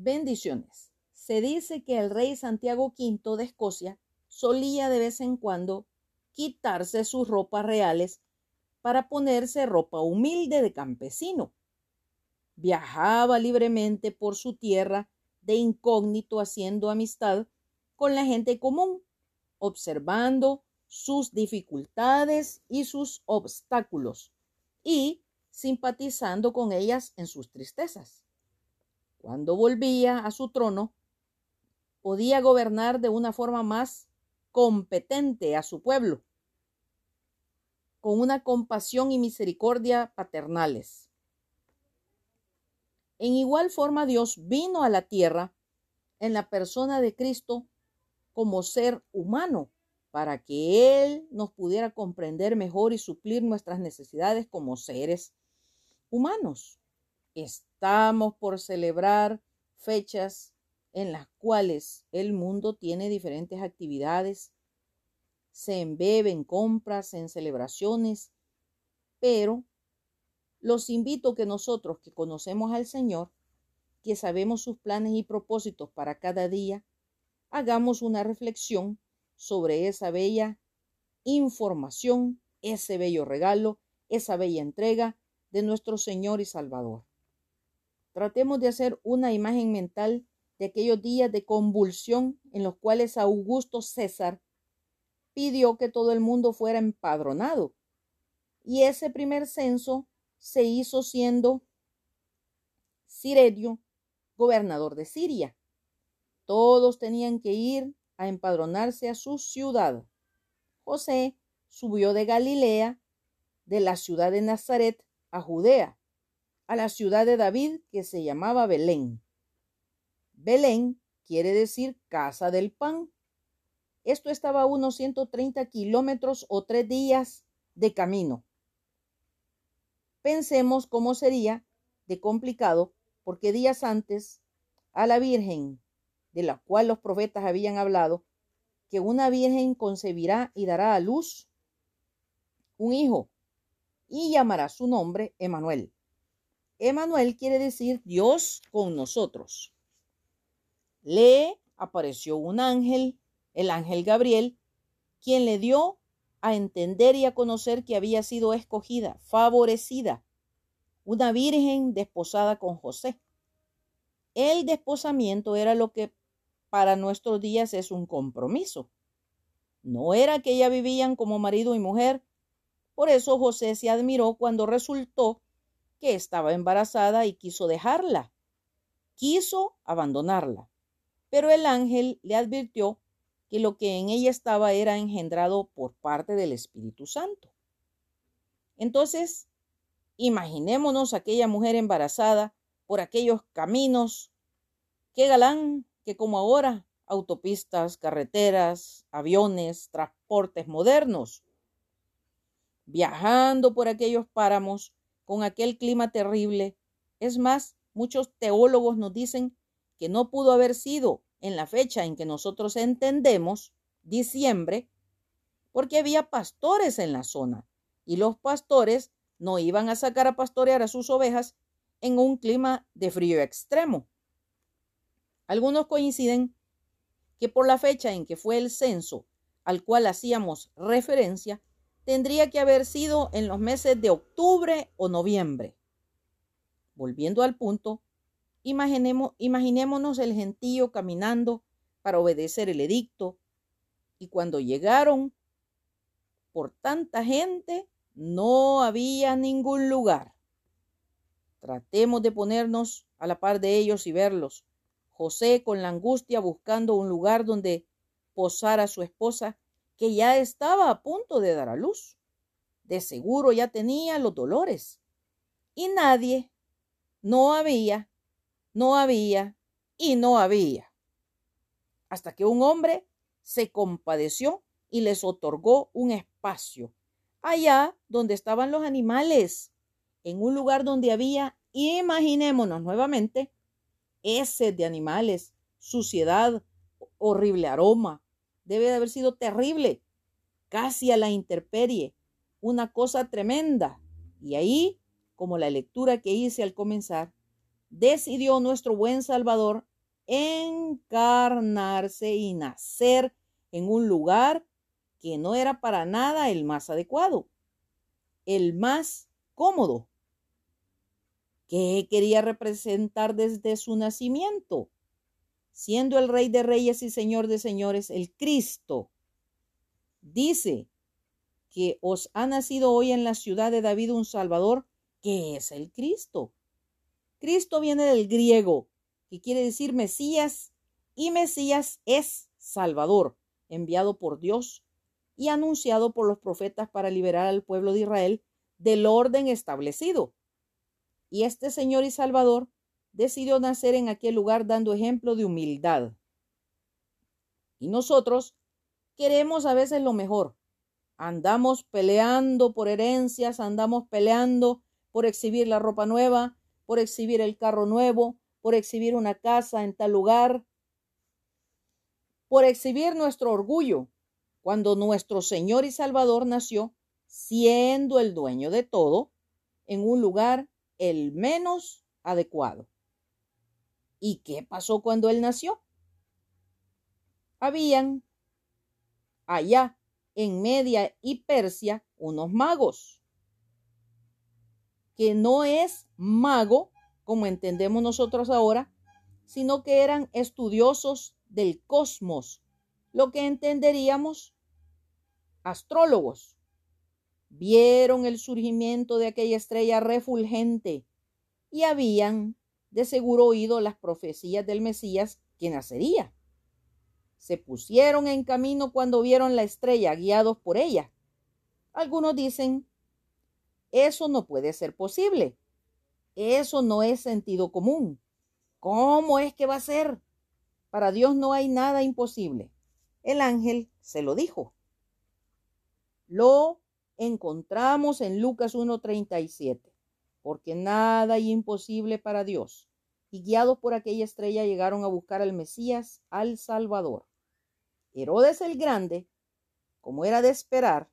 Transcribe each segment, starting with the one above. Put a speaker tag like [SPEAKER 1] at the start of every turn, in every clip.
[SPEAKER 1] Bendiciones. Se dice que el rey Santiago V de Escocia solía de vez en cuando quitarse sus ropas reales para ponerse ropa humilde de campesino. Viajaba libremente por su tierra de incógnito haciendo amistad con la gente común, observando sus dificultades y sus obstáculos y simpatizando con ellas en sus tristezas. Cuando volvía a su trono, podía gobernar de una forma más competente a su pueblo, con una compasión y misericordia paternales. En igual forma Dios vino a la tierra en la persona de Cristo como ser humano para que Él nos pudiera comprender mejor y suplir nuestras necesidades como seres humanos. Estamos por celebrar fechas en las cuales el mundo tiene diferentes actividades, se embebe en compras, en celebraciones, pero los invito que nosotros que conocemos al Señor, que sabemos sus planes y propósitos para cada día, hagamos una reflexión sobre esa bella información, ese bello regalo, esa bella entrega de nuestro Señor y Salvador. Tratemos de hacer una imagen mental de aquellos días de convulsión en los cuales Augusto César pidió que todo el mundo fuera empadronado. Y ese primer censo se hizo siendo Sirenio gobernador de Siria. Todos tenían que ir a empadronarse a su ciudad. José subió de Galilea, de la ciudad de Nazaret, a Judea, a la ciudad de David que se llamaba Belén. Belén quiere decir casa del pan. Esto estaba a unos 130 kilómetros o tres días de camino. Pensemos cómo sería de complicado, porque días antes a la Virgen, de la cual los profetas habían hablado, que una Virgen concebirá y dará a luz un hijo, y llamará su nombre Emanuel. Emanuel quiere decir Dios con nosotros. Le apareció un ángel, el ángel Gabriel, quien le dio a entender y a conocer que había sido escogida, favorecida, una virgen desposada con José. El desposamiento era lo que para nuestros días es un compromiso. No era que ya vivían como marido y mujer. Por eso José se admiró cuando resultó que estaba embarazada y quiso dejarla. Quiso abandonarla. Pero el ángel le advirtió que lo que en ella estaba era engendrado por parte del Espíritu Santo. Entonces, imaginémonos aquella mujer embarazada por aquellos caminos. Qué galán que como ahora autopistas, carreteras, aviones, transportes modernos. Viajando por aquellos páramos con aquel clima terrible. Es más, muchos teólogos nos dicen que no pudo haber sido en la fecha en que nosotros entendemos, diciembre, porque había pastores en la zona y los pastores no iban a sacar a pastorear a sus ovejas en un clima de frío extremo. Algunos coinciden que por la fecha en que fue el censo al cual hacíamos referencia, tendría que haber sido en los meses de octubre o noviembre. Volviendo al punto, imaginémonos el gentío caminando para obedecer el edicto, y cuando llegaron por tanta gente, no había ningún lugar. Tratemos de ponernos a la par de ellos y verlos. José con la angustia buscando un lugar donde posar a su esposa que ya estaba a punto de dar a luz. De seguro ya tenía los dolores. Y nadie, no había, no había y no había. Hasta que un hombre se compadeció y les otorgó un espacio, allá donde estaban los animales, en un lugar donde había, imaginémonos nuevamente, ese de animales, suciedad, horrible aroma, debe de haber sido terrible, casi a la intemperie, una cosa tremenda. Y ahí, como la lectura que hice al comenzar, decidió nuestro buen Salvador encarnarse y nacer en un lugar que no era para nada el más adecuado, el más cómodo. ¿Qué quería representar desde su nacimiento? Siendo el Rey de Reyes y Señor de Señores, el Cristo. Dice que os ha nacido hoy en la ciudad de David un Salvador, que es el Cristo. Cristo viene del griego, que quiere decir Mesías, y Mesías es Salvador, enviado por Dios y anunciado por los profetas para liberar al pueblo de Israel del orden establecido. Y este Señor y Salvador decidió nacer en aquel lugar dando ejemplo de humildad. Y nosotros queremos a veces lo mejor. Andamos peleando por herencias, andamos peleando por exhibir la ropa nueva, por exhibir el carro nuevo, por exhibir una casa en tal lugar, por exhibir nuestro orgullo, cuando nuestro Señor y Salvador nació, siendo el dueño de todo, en un lugar el menos adecuado. ¿Y qué pasó cuando él nació? Habían allá en Media y Persia unos magos, que no es mago como entendemos nosotros ahora, sino que eran estudiosos del cosmos, lo que entenderíamos astrólogos. Vieron el surgimiento de aquella estrella refulgente y habían de seguro oído las profecías del Mesías que nacería. Se pusieron en camino cuando vieron la estrella, guiados por ella. Algunos dicen, eso no puede ser posible. Eso no es sentido común. ¿Cómo es que va a ser? Para Dios no hay nada imposible. El ángel se lo dijo. Lo encontramos en Lucas 1.37, porque nada hay imposible para Dios. Y guiados por aquella estrella llegaron a buscar al Mesías, al Salvador. Herodes el Grande, como era de esperar,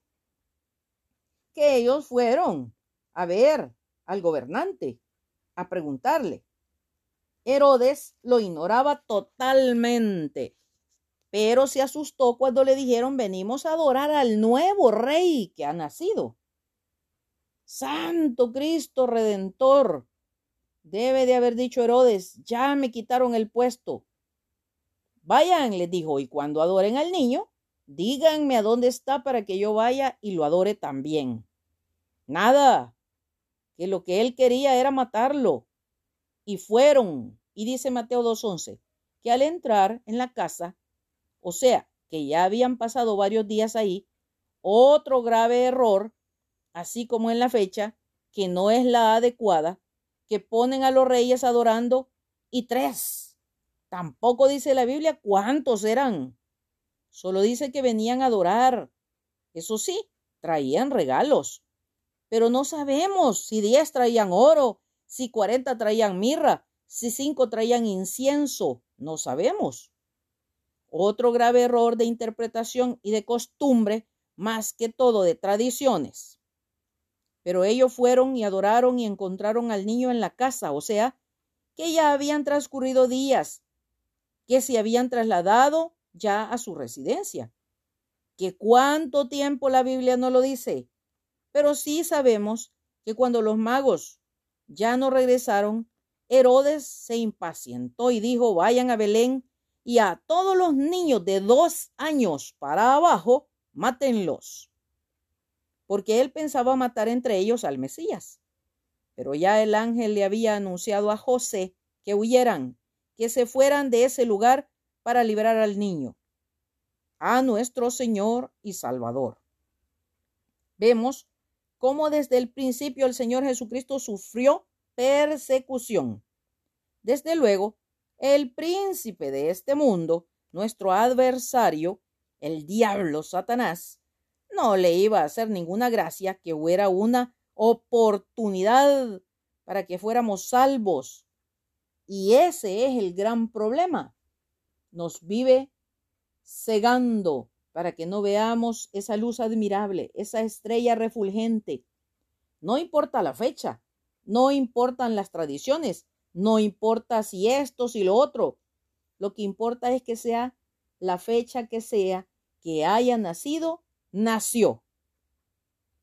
[SPEAKER 1] que ellos fueron a ver al gobernante a preguntarle. Herodes lo ignoraba totalmente, pero se asustó cuando le dijeron venimos a adorar al nuevo rey que ha nacido. Santo Cristo Redentor, debe de haber dicho Herodes, ya me quitaron el puesto. Vayan, les dijo, y cuando adoren al niño, díganme a dónde está para que yo vaya y lo adore también. Nada, que lo que él quería era matarlo. Y fueron, y dice Mateo 2.11, que al entrar en la casa, o sea, que ya habían pasado varios días ahí, otro grave error, así como en la fecha, que no es la adecuada, que ponen a los reyes adorando, y tres. Tampoco dice la Biblia cuántos eran. Solo dice que venían a adorar. Eso sí, traían regalos pero no sabemos si diez traían oro, si cuarenta traían mirra, si cinco traían incienso, no sabemos. Otro grave error de interpretación y de costumbre, más que todo de tradiciones. Pero ellos fueron y adoraron y encontraron al niño en la casa, o sea, que ya habían transcurrido días, que se habían trasladado ya a su residencia. ¿Que cuánto tiempo la Biblia no lo dice? Pero sí sabemos que cuando los magos ya no regresaron, Herodes se impacientó y dijo, vayan a Belén y a todos los niños de dos años para abajo, mátenlos. Porque él pensaba matar entre ellos al Mesías. Pero ya el ángel le había anunciado a José que huyeran, que se fueran de ese lugar para liberar al niño, a nuestro Señor y Salvador. Vemos cómo desde el principio el Señor Jesucristo sufrió persecución. Desde luego, el príncipe de este mundo, nuestro adversario, el diablo Satanás, no le iba a hacer ninguna gracia que hubiera una oportunidad para que fuéramos salvos. Y ese es el gran problema. Nos vive cegando para que no veamos esa luz admirable, esa estrella refulgente. No importa la fecha, no importan las tradiciones, no importa si esto, si lo otro. Lo que importa es que sea la fecha que sea, que haya nacido, nació.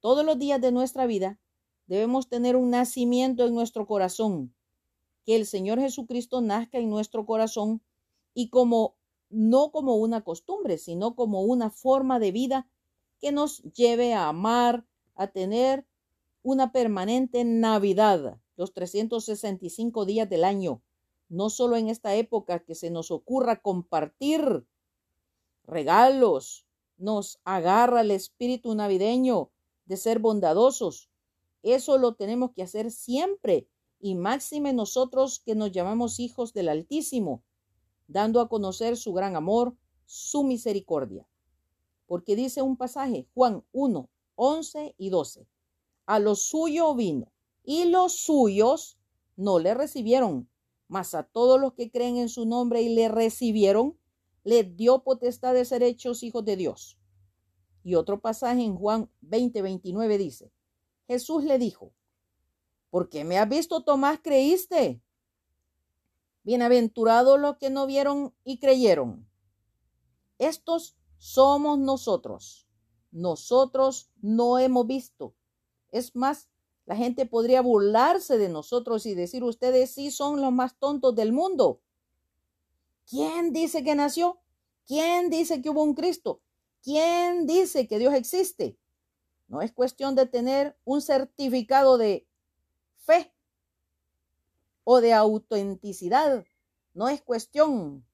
[SPEAKER 1] Todos los días de nuestra vida debemos tener un nacimiento en nuestro corazón, que el Señor Jesucristo nazca en nuestro corazón y como no como una costumbre, sino como una forma de vida que nos lleve a amar, a tener una permanente Navidad, los 365 días del año, no solo en esta época que se nos ocurra compartir regalos, nos agarra el espíritu navideño de ser bondadosos. Eso lo tenemos que hacer siempre y máxime nosotros que nos llamamos hijos del Altísimo, dando a conocer su gran amor, su misericordia. Porque dice un pasaje, Juan 1, 11 y 12, a lo suyo vino y los suyos no le recibieron, mas a todos los que creen en su nombre y le recibieron, le dio potestad de ser hechos hijos de Dios. Y otro pasaje en Juan 20, 29 dice, Jesús le dijo, ¿por qué me has visto, Tomás, creíste? Bienaventurados los que no vieron y creyeron. Estos somos nosotros. Nosotros no hemos visto. Es más, la gente podría burlarse de nosotros y decir, ustedes sí son los más tontos del mundo. ¿Quién dice que nació? ¿Quién dice que hubo un Cristo? ¿Quién dice que Dios existe? No es cuestión de tener un certificado de fe o de autenticidad. No es cuestión,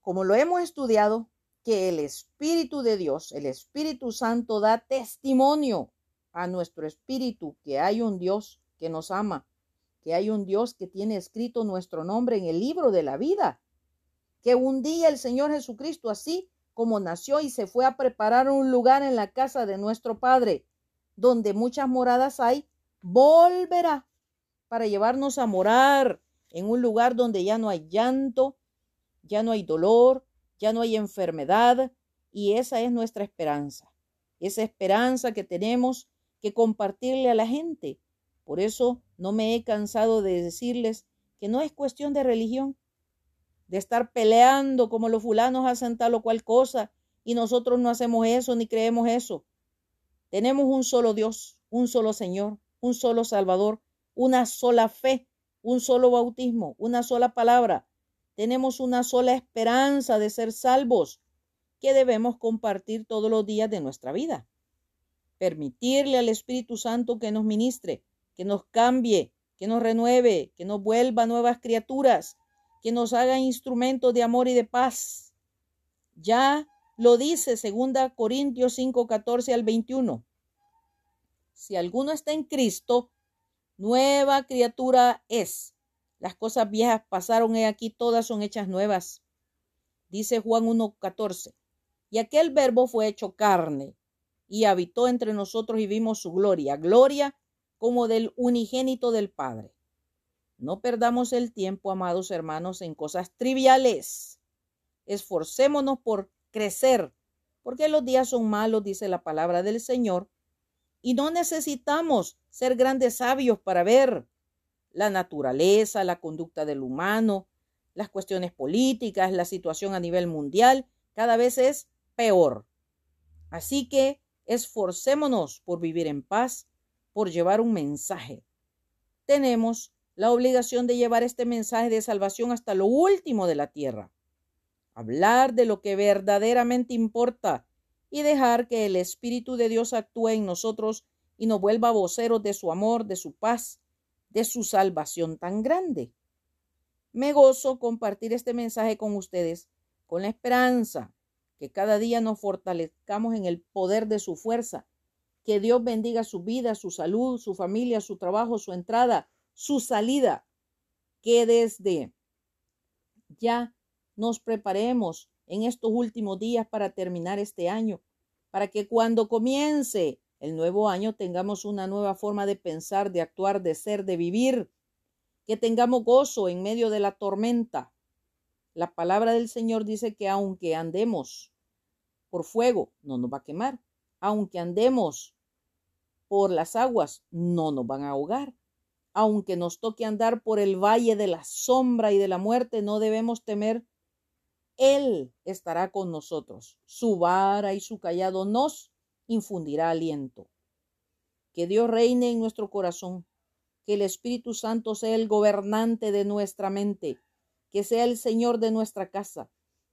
[SPEAKER 1] como lo hemos estudiado, que el Espíritu de Dios, el Espíritu Santo, da testimonio a nuestro espíritu que hay un Dios que nos ama, que hay un Dios que tiene escrito nuestro nombre en el libro de la vida, que un día el Señor Jesucristo, así como nació y se fue a preparar un lugar en la casa de nuestro Padre, donde muchas moradas hay, volverá para llevarnos a morar en un lugar donde ya no hay llanto, ya no hay dolor, ya no hay enfermedad, y esa es nuestra esperanza. Esa esperanza que tenemos que compartirle a la gente. Por eso no me he cansado de decirles que no es cuestión de religión, de estar peleando como los fulanos hacen tal o cual cosa y nosotros no hacemos eso ni creemos eso. Tenemos un solo Dios, un solo Señor, un solo Salvador, una sola fe, un solo bautismo, una sola palabra. Tenemos una sola esperanza de ser salvos que debemos compartir todos los días de nuestra vida. Permitirle al Espíritu Santo que nos ministre, que nos cambie, que nos renueve, que nos vuelva nuevas criaturas, que nos haga instrumentos de amor y de paz. Ya lo dice 2 Corintios 5, 14 al 21. Si alguno está en Cristo, nueva criatura es. Las cosas viejas pasaron y aquí, todas son hechas nuevas. Dice Juan 1.14. Y aquel verbo fue hecho carne y habitó entre nosotros y vimos su gloria, gloria como del unigénito del Padre no perdamos el tiempo, amados hermanos, en cosas triviales. Esforcémonos por crecer, porque los días son malos, dice la palabra del Señor, y no necesitamos ser grandes sabios para ver la naturaleza, la conducta del humano, las cuestiones políticas, la situación a nivel mundial, cada vez es peor. Así que esforcémonos por vivir en paz, por llevar un mensaje. Tenemos la obligación de llevar este mensaje de salvación hasta lo último de la tierra. Hablar de lo que verdaderamente importa y dejar que el Espíritu de Dios actúe en nosotros y nos vuelva voceros de su amor, de su paz, de su salvación tan grande. Me gozo compartir este mensaje con ustedes con la esperanza que cada día nos fortalezcamos en el poder de su fuerza, que Dios bendiga su vida, su salud, su familia, su trabajo, su entrada, su salida, que desde ya nos preparemos en estos últimos días para terminar este año, para que cuando comience el nuevo año tengamos una nueva forma de pensar, de actuar, de ser, de vivir, que tengamos gozo en medio de la tormenta. La palabra del Señor dice que aunque andemos por fuego, no nos va a quemar. Aunque andemos por las aguas, no nos van a ahogar. aunque nos toque andar por el valle de la sombra y de la muerte, no debemos temer. Él estará con nosotros. Su vara y su callado nos infundirá aliento. Que Dios reine en nuestro corazón, que el Espíritu Santo sea el gobernante de nuestra mente, que sea el Señor de nuestra casa,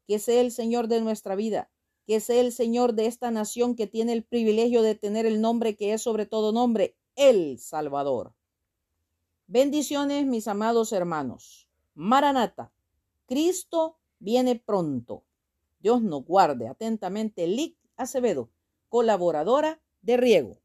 [SPEAKER 1] que sea el Señor de nuestra vida, que sea el Señor de esta nación que tiene el privilegio de tener el nombre que es sobre todo nombre, el Salvador. Bendiciones, mis amados hermanos. Maranata, Cristo viene pronto. Dios nos guarde atentamente. Lic Acevedo, colaboradora de Riego.